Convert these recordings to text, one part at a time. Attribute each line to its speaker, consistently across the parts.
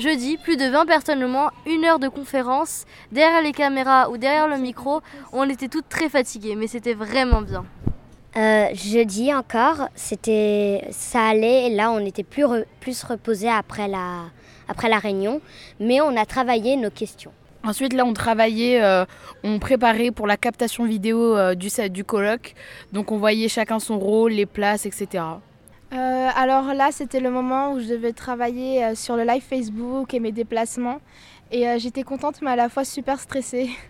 Speaker 1: Jeudi, plus de 20 personnes au moins, une heure de conférence, derrière les caméras ou derrière le micro. On était toutes très fatiguées, mais c'était vraiment bien.
Speaker 2: Euh, jeudi encore, c'était, ça allait. Et là, on était plus, plus reposé après la, après la réunion, mais on a travaillé nos questions.
Speaker 3: Ensuite, là, on travaillait, euh, on préparait pour la captation vidéo euh, du, du colloque. Donc, on voyait chacun son rôle, les places, etc.
Speaker 4: Euh, alors là, c'était le moment où je devais travailler sur le live Facebook et mes déplacements. Et j'étais contente, mais à la fois super stressée.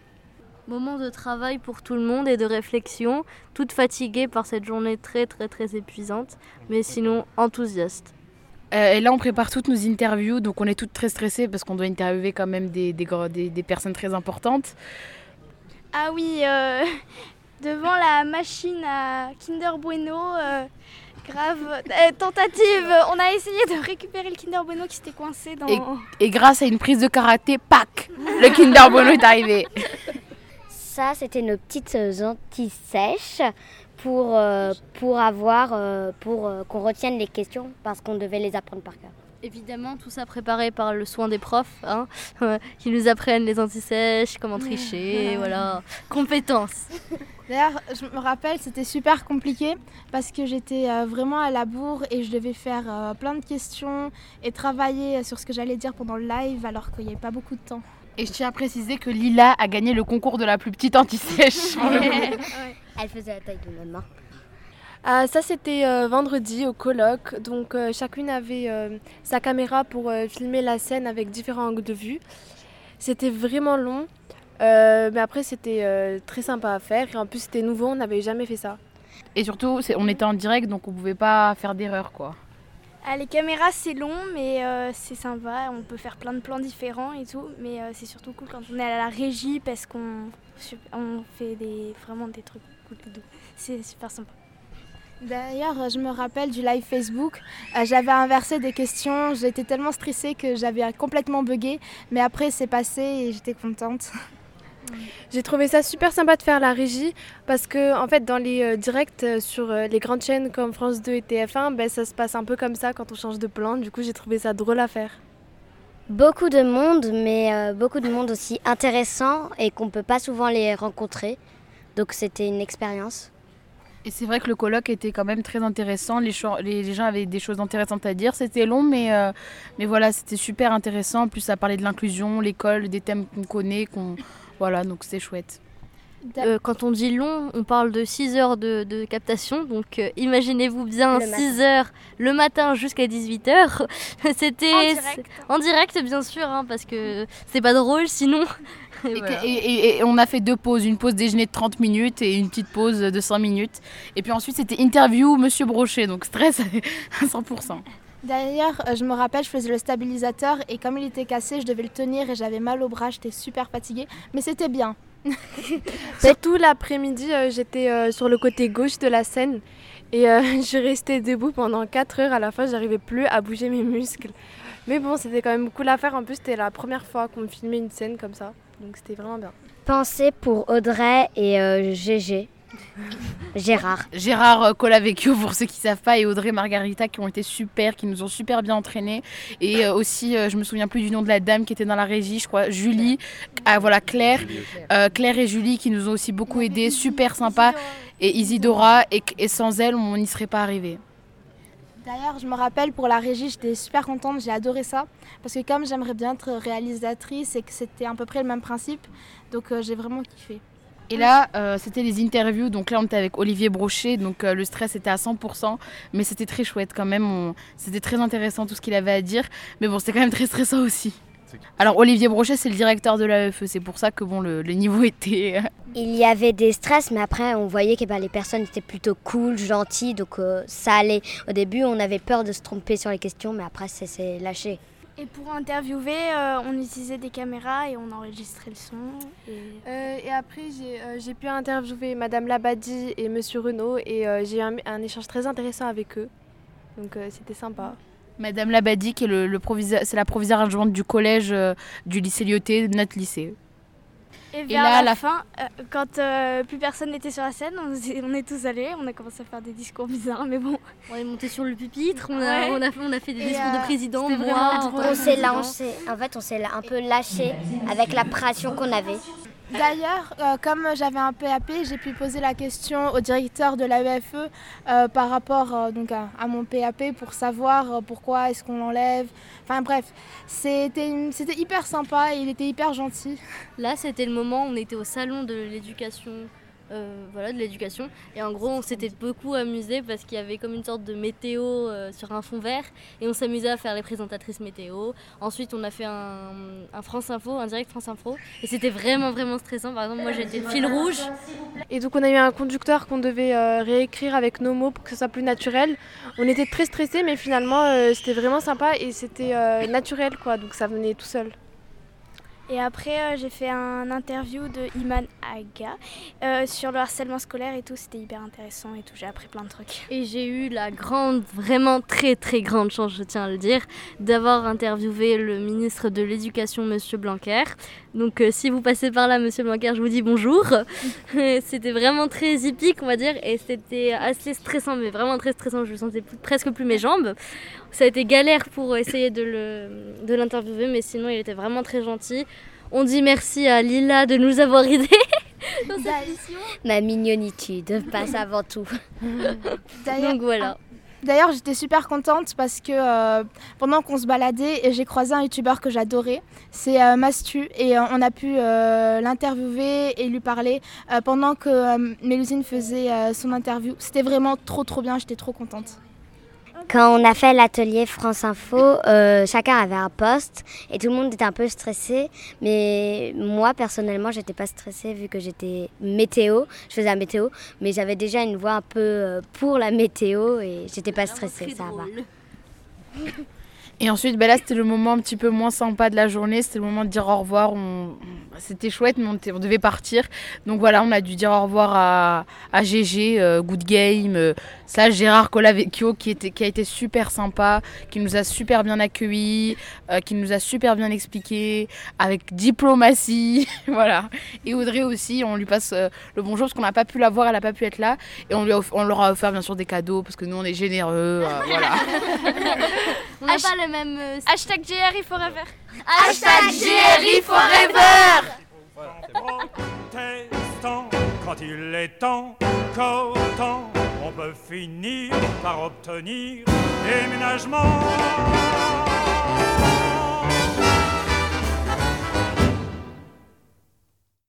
Speaker 1: Moment de travail pour tout le monde et de réflexion, toute fatiguée par cette journée très très très épuisante, mais sinon enthousiaste.
Speaker 3: Euh, et là, on prépare toutes nos interviews, donc on est toutes très stressées parce qu'on doit interviewer quand même des, des, des, personnes très importantes.
Speaker 5: Ah oui, euh, devant la machine à Kinder Bueno, euh, grave tentative, on a essayé de récupérer le Kinder Bueno qui s'était coincé dans...
Speaker 3: Et, et, grâce à une prise de karaté, pac, le Kinder Bueno est arrivé.
Speaker 2: Ça, c'était nos petites anti-sèches pour, euh, pour avoir, euh, pour euh, qu'on retienne les questions parce qu'on devait les apprendre par cœur.
Speaker 1: Évidemment, tout ça préparé par le soin des profs, hein, qui nous apprennent les antisèches, comment tricher, voilà, compétences.
Speaker 4: D'ailleurs, je me rappelle, c'était super compliqué parce que j'étais vraiment à la bourre et je devais faire plein de questions et travailler sur ce que j'allais dire pendant le live alors qu'il n'y avait pas beaucoup de temps.
Speaker 3: Et je tiens à préciser que Lila a gagné le concours de la plus petite anti-sèche.
Speaker 2: Elle faisait la taille de ma main.
Speaker 6: Ah, ça, c'était euh, vendredi au colloque. Donc, euh, chacune avait euh, sa caméra pour filmer la scène avec différents angles de vue. C'était vraiment long, mais après, c'était très sympa à faire. Et en plus, c'était nouveau, on n'avait jamais fait ça.
Speaker 3: Et surtout, on était en direct, donc on pouvait pas faire d'erreur, quoi.
Speaker 5: Ah, les caméras, c'est long, mais c'est sympa. On peut faire plein de plans différents et tout. Mais c'est surtout cool quand on est à la régie parce qu'on on fait des, vraiment des trucs c'est super sympa.
Speaker 4: D'ailleurs, je me rappelle du live Facebook. Euh, j'avais inversé des questions. J'étais tellement stressée que j'avais complètement bugué. Mais après, c'est passé et j'étais contente.
Speaker 6: J'ai trouvé ça super sympa de faire la régie parce que en fait dans les euh, directs euh, sur les grandes chaînes comme France 2 et TF1, ben, ça se passe un peu comme ça quand on change de plan. Du coup j'ai trouvé ça drôle à faire.
Speaker 2: Beaucoup de monde, mais beaucoup de monde aussi intéressant et qu'on ne peut pas souvent les rencontrer. Donc c'était une expérience.
Speaker 3: Et c'est vrai que le colloque était quand même très intéressant. Les, les, gens avaient des choses intéressantes à dire. C'était long, mais, euh, mais voilà, c'était super intéressant. En plus, ça parlait de l'inclusion, l'école, des thèmes qu'on connaît. qu'on Voilà, donc c'était chouette.
Speaker 1: Euh, quand on dit long, on parle de 6 heures de, captation. Donc euh, imaginez-vous bien 6 heures le matin jusqu'à 18 heures. C'était en, direct, bien sûr, hein, parce que c'est pas drôle sinon.
Speaker 3: Et, on a fait deux pauses, une pause déjeuner de 30 minutes et une petite pause de 5 minutes. Et puis ensuite c'était interview Monsieur Brochet, donc stress à 100%.
Speaker 4: D'ailleurs, euh, je me rappelle, je faisais le stabilisateur et comme il était cassé, je devais le tenir et j'avais mal au bras, j'étais super fatiguée, mais c'était bien.
Speaker 6: Surtout l'après-midi, euh, j'étais euh, sur le côté gauche de la scène et je restée debout pendant 4 heures. À la fin, j'arrivais plus à bouger mes muscles. Mais bon, c'était quand même cool à faire. En plus, c'était la première fois qu'on me filmait une scène comme ça. Donc c'était vraiment bien.
Speaker 2: Pensez pour Audrey et GG. Gérard.
Speaker 3: Gérard euh, Colavecchio, pour ceux qui ne savent pas, et Audrey Margarita qui ont été super, qui nous ont super bien entraînés. Et euh, aussi, euh, je me souviens plus du nom de la dame qui était dans la régie, je crois, Julie. Ah voilà, Claire. Claire et Julie qui nous ont aussi beaucoup aidés, super sympa. Et Isidora, et, et sans elle, on n'y serait pas arrivé.
Speaker 4: D'ailleurs, je me rappelle pour la régie, j'étais super contente, j'ai adoré ça. Parce que comme j'aimerais bien être réalisatrice et que c'était à peu près le même principe, donc j'ai vraiment kiffé.
Speaker 3: Et là, euh, c'était les interviews. Donc là, on était avec Olivier Brochet. Donc euh, le stress était à 100%. Mais c'était très chouette quand même. C'était très intéressant tout ce qu'il avait à dire. Mais bon, c'était quand même très stressant aussi. Alors Olivier Brochet, c'est le directeur de l'AEFE. C'est pour ça que bon, le, niveau était... Euh,
Speaker 2: Il y avait des stress, mais après, on voyait que bah, les personnes étaient plutôt cool, gentilles. Donc ça allait. Au début, on avait peur de se tromper sur les questions, mais après, ça s'est lâché.
Speaker 5: Et pour interviewer, euh, on utilisait des caméras et on enregistrait le son.
Speaker 6: Et, euh, après, euh, j'ai pu interviewer Madame Labadie et Monsieur Renaud et j'ai eu un, échange très intéressant avec eux. Donc c'était sympa.
Speaker 3: Madame Labadie, qui est le, c'est la proviseure adjointe du collège du lycée Lyoté, notre lycée.
Speaker 5: Et, là, à la, fin, euh, quand euh, plus personne n'était sur la scène, on, on, est tous allés, on a commencé à faire des discours bizarres, mais bon.
Speaker 1: On est monté sur le pupitre, on a, on a, on a fait des discours de euh, président,
Speaker 2: moi, on s'est lancé, en fait, on s'est un peu lâché avec la pression qu'on avait.
Speaker 4: D'ailleurs, euh, comme j'avais un PAP, j'ai pu poser la question au directeur de l'AEFE euh, par rapport euh, à, mon PAP pour savoir pourquoi est-ce qu'on l'enlève. Enfin bref, c'était hyper sympa et il était hyper gentil.
Speaker 1: Là, c'était le moment où on était au salon de l'éducation euh, voilà, de l'éducation. Et en gros, on s'était beaucoup amusé parce qu'il y avait comme une sorte de météo euh, sur un fond vert et on s'amusait à faire les présentatrices météo. Ensuite, on a fait un, France Info, un direct France Info. Et c'était vraiment, vraiment stressant. Par exemple, moi, j'étais fil rouge.
Speaker 6: Et donc, on a eu un conducteur qu'on devait euh, réécrire avec nos mots pour que ce soit plus naturel. On était très stressés, mais finalement, c'était vraiment sympa et c'était naturel, quoi. Donc, ça venait tout seul.
Speaker 5: Et après, euh, j'ai fait un interview de Iman Aga euh, sur le harcèlement scolaire et tout. C'était hyper intéressant et tout. J'ai appris plein de trucs.
Speaker 1: Et j'ai eu la grande, vraiment très très grande chance, je tiens à le dire, d'avoir interviewé le ministre de l'Éducation, Monsieur Blanquer. Donc euh, si vous passez par là, Monsieur Blanquer, je vous dis bonjour. c'était vraiment très hippique, on va dire, et c'était assez stressant, mais vraiment très stressant. Je ne sentais presque plus mes jambes. Ça a été galère pour essayer de l'interviewer, mais sinon il était vraiment très gentil. On dit merci à Lila de nous avoir aidés dans cette mission.
Speaker 2: Ma mignonitude passe avant tout.
Speaker 1: Donc voilà.
Speaker 4: D'ailleurs, j'étais super contente parce que euh, pendant qu'on se baladait, j'ai croisé un youtubeur que j'adorais. C'est euh, Mastu et euh, on a pu l'interviewer et lui parler pendant que Mélusine faisait son interview. C'était vraiment trop trop bien, j'étais trop contente.
Speaker 2: Quand on a fait l'atelier France Info, euh, chacun avait un poste et tout le monde était un peu stressé. Mais moi, personnellement, j'étais pas stressée vu que j'étais météo. Je faisais la météo, mais j'avais déjà une voix un peu euh, pour la météo et j'étais pas stressée, ça va.
Speaker 3: Et ensuite, ben là, c'était le moment un petit peu moins sympa de la journée. C'était le moment de dire au revoir. On... C'était chouette, mais on, devait partir. Donc voilà, on a dû dire au revoir à, à GG, euh, Good Game. Euh, ça, Gérard Colavecchio, qui, était, qui a été super sympa, qui nous a super bien accueillis, euh, qui nous a super bien expliqué, avec diplomatie. voilà. Et Audrey aussi, on lui passe le bonjour parce qu'on n'a pas pu la voir, elle n'a pas pu être là. Et on, lui on leur a offert bien sûr des cadeaux parce que nous, on est généreux. voilà.
Speaker 1: on n'a pas le même. Euh,
Speaker 5: Hashtag GRI Forever.
Speaker 7: Hashtag GRI Forever. Quand il est temps, on peut finir par obtenir déménagement.